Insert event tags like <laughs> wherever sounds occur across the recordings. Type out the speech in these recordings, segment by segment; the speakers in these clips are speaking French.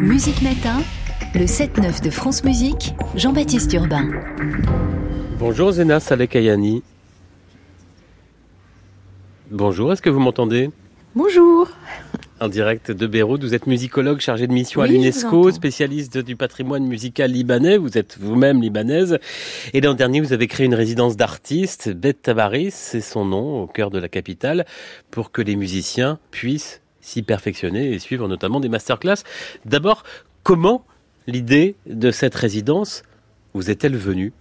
Musique Matin, le 7-9 de France Musique, Jean-Baptiste Urbain. Bonjour Zena Saleh Bonjour, est-ce que vous m'entendez? Bonjour. En direct de Beyrouth, vous êtes musicologue chargé de mission à l'UNESCO, spécialiste du patrimoine musical libanais, vous êtes vous-même libanaise. Et l'an dernier, vous avez créé une résidence d'artistes, Bet Tabaris, c'est son nom, au cœur de la capitale, pour que les musiciens puissent s'y perfectionner et suivre notamment des masterclass. D'abord, comment l'idée de cette résidence vous est-elle venue?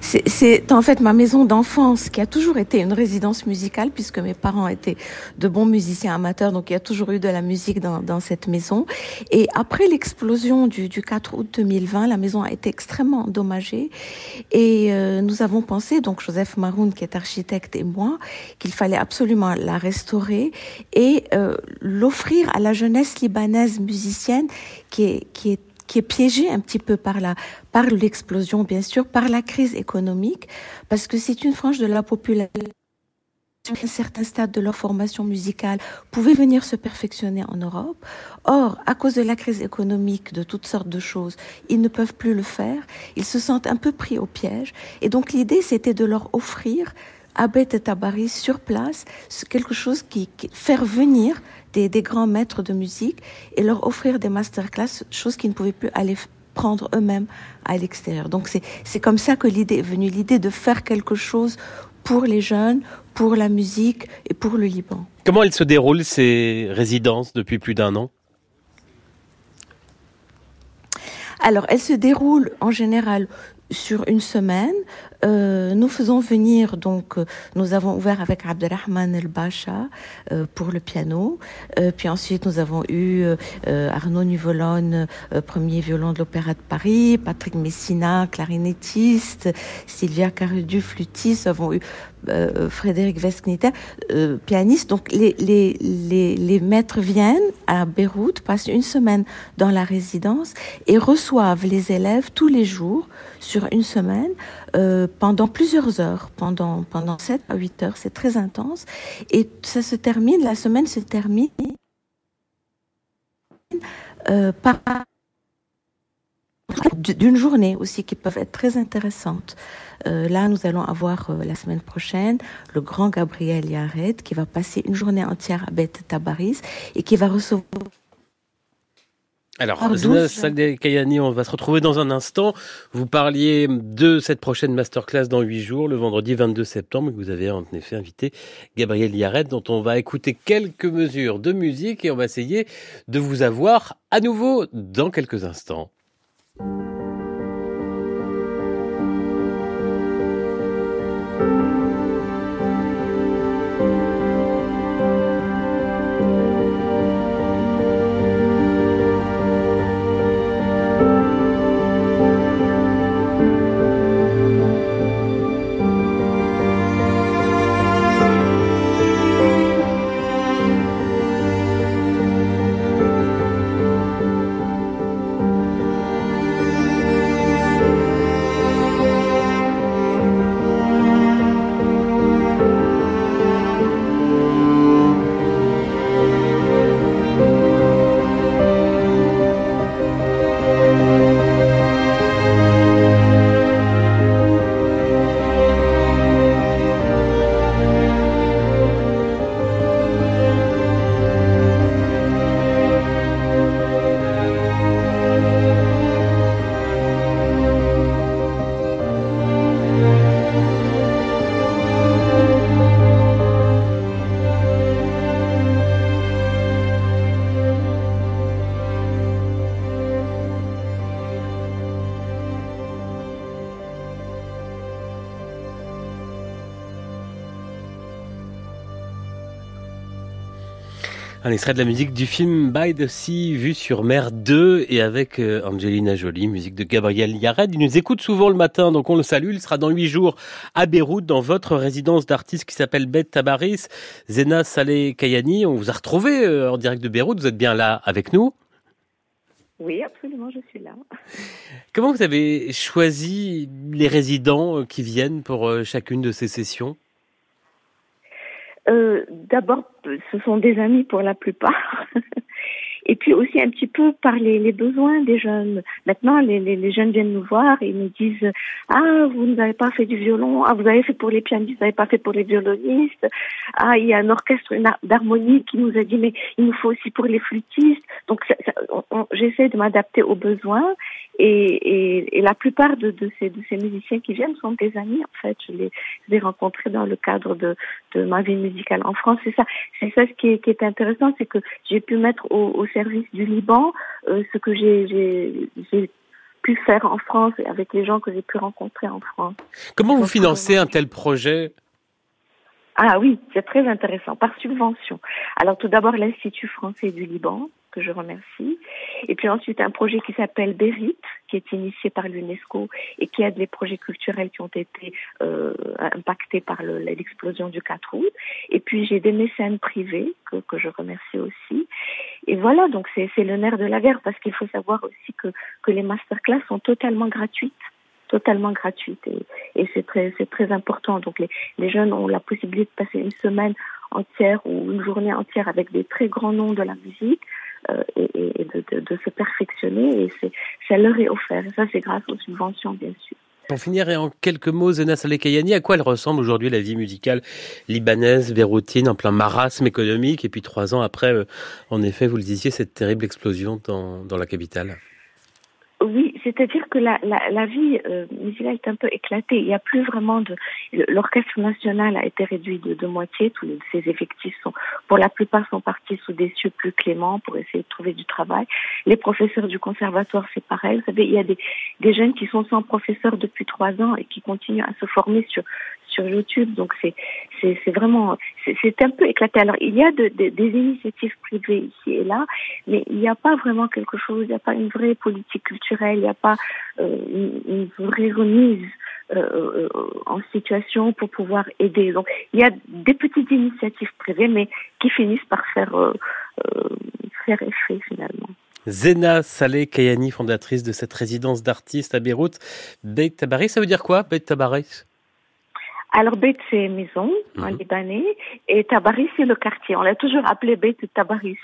C'est en fait ma maison d'enfance qui a toujours été une résidence musicale puisque mes parents étaient de bons musiciens amateurs, donc il y a toujours eu de la musique dans, dans cette maison. Et après l'explosion du, du, 4 août 2020, la maison a été extrêmement endommagée et euh, nous avons pensé, donc Joseph Maroun qui est architecte et moi, qu'il fallait absolument la restaurer et euh, l'offrir à la jeunesse libanaise musicienne qui est, qui est qui est piégé un petit peu par la, par l'explosion, bien sûr, par la crise économique, parce que c'est une frange de la population à un certain stade de leur formation musicale pouvaient venir se perfectionner en Europe. Or, à cause de la crise économique, de toutes sortes de choses, ils ne peuvent plus le faire. Ils se sentent un peu pris au piège. Et donc, l'idée, c'était de leur offrir à Beth et Tabaris sur place quelque chose qui, qui faire venir des, grands maîtres de musique et leur offrir des masterclass, chose qu'ils ne pouvaient plus aller prendre eux-mêmes à l'extérieur. Donc c'est comme ça que l'idée est venue, l'idée de faire quelque chose pour les jeunes, pour la musique et pour le Liban. Comment elles se déroulent ces résidences depuis plus d'un an? Alors, elles se déroulent en général sur une semaine. Euh, nous faisons venir, donc, euh, nous avons ouvert avec Abdelrahman El Bacha euh, pour le piano. Euh, puis ensuite, nous avons eu Arnaud Nuvolone, premier violon de l'Opéra de Paris, Patrick Messina, clarinettiste, Sylvia Carudu, flûtiste. Nous avons eu Frédéric Vescnita, pianiste. Donc, les, les, les, les maîtres viennent à Beyrouth, passent une semaine dans la résidence et reçoivent les élèves tous les jours sur une semaine euh, pendant plusieurs heures, pendant, pendant 7 à 8 heures. C'est très intense. Et ça se termine, la semaine se termine euh, par d'une journée aussi qui peuvent être très intéressantes. Euh, là, nous allons avoir la semaine prochaine le grand Gabriel Yared qui va passer une journée entière à Beth Tabaris et qui va recevoir alors, Zina Kayani, on va se retrouver dans un instant. Vous parliez de cette prochaine masterclass dans huit jours, le vendredi 22 septembre. Vous avez en effet invité Gabriel Yaret, dont on va écouter quelques mesures de musique et on va essayer de vous avoir à nouveau dans quelques instants. Un extrait de la musique du film By the Sea, vu sur mer 2 et avec euh, Angelina Jolie, musique de Gabriel Yared. Il nous écoute souvent le matin, donc on le salue. Il sera dans huit jours à Beyrouth, dans votre résidence d'artiste qui s'appelle Beth Tabaris. Zena Saleh Kayani, on vous a retrouvé euh, en direct de Beyrouth. Vous êtes bien là avec nous Oui, absolument, je suis là. Comment vous avez choisi les résidents euh, qui viennent pour chacune de ces sessions? Euh, D'abord, ce sont des amis pour la plupart. <laughs> et puis aussi un petit peu par les, besoins des jeunes. Maintenant, les, les, jeunes viennent nous voir et nous disent ah vous n'avez pas fait du violon, ah vous avez fait pour les pianistes, vous n'avez pas fait pour les violonistes, ah il y a un orchestre d'harmonie qui nous a dit mais il nous faut aussi pour les flûtistes. Donc j'essaie de m'adapter aux besoins et, et, la plupart de, de, ces, de ces musiciens qui viennent sont des amis en fait. Je les, ai rencontrés dans le cadre de, de ma vie musicale en France. C'est ça, c'est ça ce qui est, qui est intéressant, c'est que j'ai pu mettre au, au, service du Liban euh, ce que j'ai pu faire en France avec les gens que j'ai pu rencontrer en France. Comment vous financez un tel projet? Ah oui, c'est très intéressant, par subvention. Alors tout d'abord l'Institut français du Liban, que je remercie. Et puis ensuite un projet qui s'appelle Berit, qui est initié par l'UNESCO et qui aide les projets culturels qui ont été euh, impactés par l'explosion du 4 août. Et puis j'ai des mécènes privés que, que je remercie aussi. Et voilà, donc c'est le nerf de la guerre parce qu'il faut savoir aussi que, que les masterclass sont totalement gratuites totalement gratuites et, et c'est très c'est très important donc les, les jeunes ont la possibilité de passer une semaine entière ou une journée entière avec des très grands noms de la musique euh, et, de, se perfectionner. Et ça leur est offert. Et ça, c'est grâce aux subventions, bien sûr. Pour finir, et en quelques mots, Zena Saleh à quoi elle ressemble aujourd'hui la vie musicale libanaise, véroutine, en plein marasme économique, et puis trois ans après, euh, en effet, vous le disiez, cette terrible explosion dans, dans la capitale? Oui, c'est-à-dire que la, la, la vie euh, musicale est un peu éclatée. Il n'y a plus vraiment de. L'orchestre national a été réduit de, de moitié. Tous ses effectifs sont, pour la plupart, sont partis sous des cieux plus cléments pour essayer de trouver du travail. Les professeurs du conservatoire, c'est pareil. Vous savez, il y a des, des jeunes qui sont sans professeur depuis trois ans et qui continuent à se former sur sur YouTube. Donc c'est vraiment c'est un peu éclaté. Alors il y a de, des initiatives privées ici et là, mais il n'y a pas vraiment quelque chose. Il n'y a pas une vraie politique culturelle. Il n'y a pas euh, une, vraie remise. Euh, euh, en situation pour pouvoir aider. Donc il y a des petites initiatives privées, mais qui finissent par faire faire effet finalement. Zena Saleh Kayani, fondatrice de cette résidence d'artistes à Beyrouth. Beit Tabaris, ça veut dire quoi, Beit Tabaris? Alors Beit c'est maison en mhm. libanais et Tabaris c'est le quartier. On l'a toujours appelé Beit Tabaris.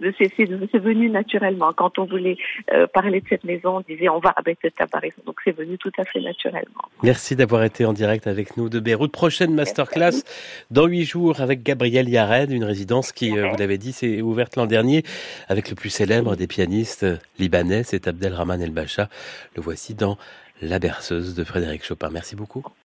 C'est venu naturellement. Quand on voulait euh, parler de cette maison, on disait on va à Beit Tabaris. Donc c'est venu tout à fait naturellement. Merci d'avoir été en direct avec nous de Beyrouth. Prochaine masterclass dans huit jours avec Gabriel Yared, une résidence qui, euh, vous l'avez dit, s'est ouverte l'an dernier avec le plus célèbre des pianistes libanais, c'est Abdelrahman El Bacha. Le voici dans La berceuse de Frédéric Chopin. Merci beaucoup.